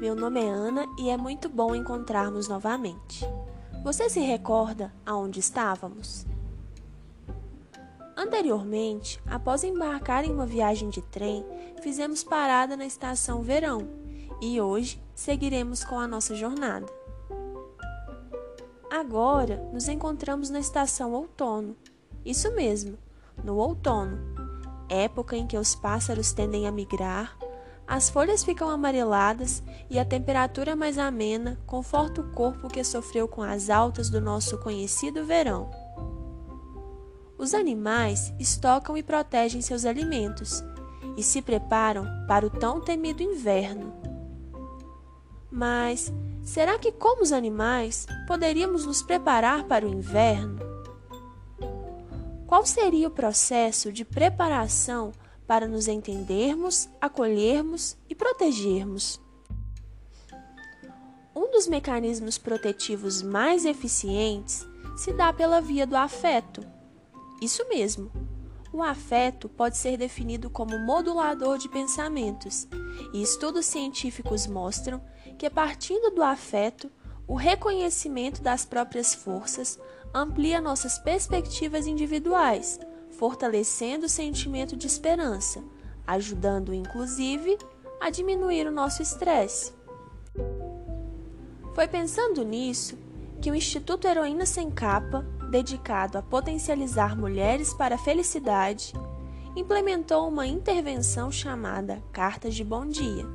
meu nome é Ana e é muito bom encontrarmos novamente. Você se recorda aonde estávamos? Anteriormente, após embarcar em uma viagem de trem, fizemos parada na estação Verão e hoje seguiremos com a nossa jornada. Agora nos encontramos na estação Outono. Isso mesmo, no outono, época em que os pássaros tendem a migrar, as folhas ficam amareladas e a temperatura mais amena conforta o corpo que sofreu com as altas do nosso conhecido verão. Os animais estocam e protegem seus alimentos e se preparam para o tão temido inverno. Mas será que, como os animais, poderíamos nos preparar para o inverno? Qual seria o processo de preparação para nos entendermos, acolhermos e protegermos? Um dos mecanismos protetivos mais eficientes se dá pela via do afeto. Isso mesmo. O afeto pode ser definido como modulador de pensamentos, e estudos científicos mostram que, partindo do afeto, o reconhecimento das próprias forças amplia nossas perspectivas individuais, fortalecendo o sentimento de esperança, ajudando inclusive a diminuir o nosso estresse. Foi pensando nisso que o Instituto Heroína Sem Capa, dedicado a potencializar mulheres para a felicidade, implementou uma intervenção chamada Cartas de Bom Dia.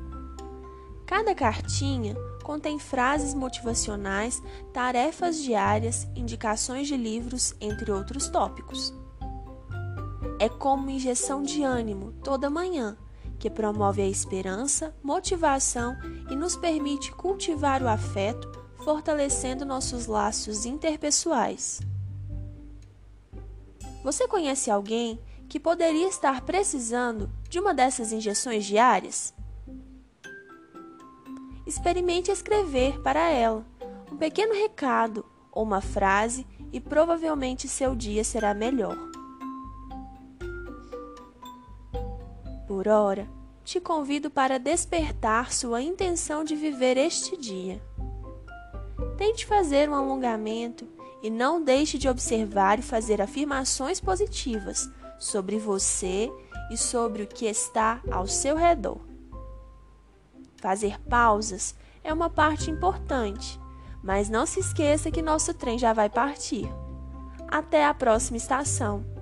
Cada cartinha contém frases motivacionais, tarefas diárias, indicações de livros, entre outros tópicos. É como injeção de ânimo toda manhã, que promove a esperança, motivação e nos permite cultivar o afeto, fortalecendo nossos laços interpessoais. Você conhece alguém que poderia estar precisando de uma dessas injeções diárias? experimente escrever para ela um pequeno recado ou uma frase e provavelmente seu dia será melhor. Por ora, te convido para despertar sua intenção de viver este dia. Tente fazer um alongamento e não deixe de observar e fazer afirmações positivas sobre você e sobre o que está ao seu redor. Fazer pausas é uma parte importante, mas não se esqueça que nosso trem já vai partir. Até a próxima estação!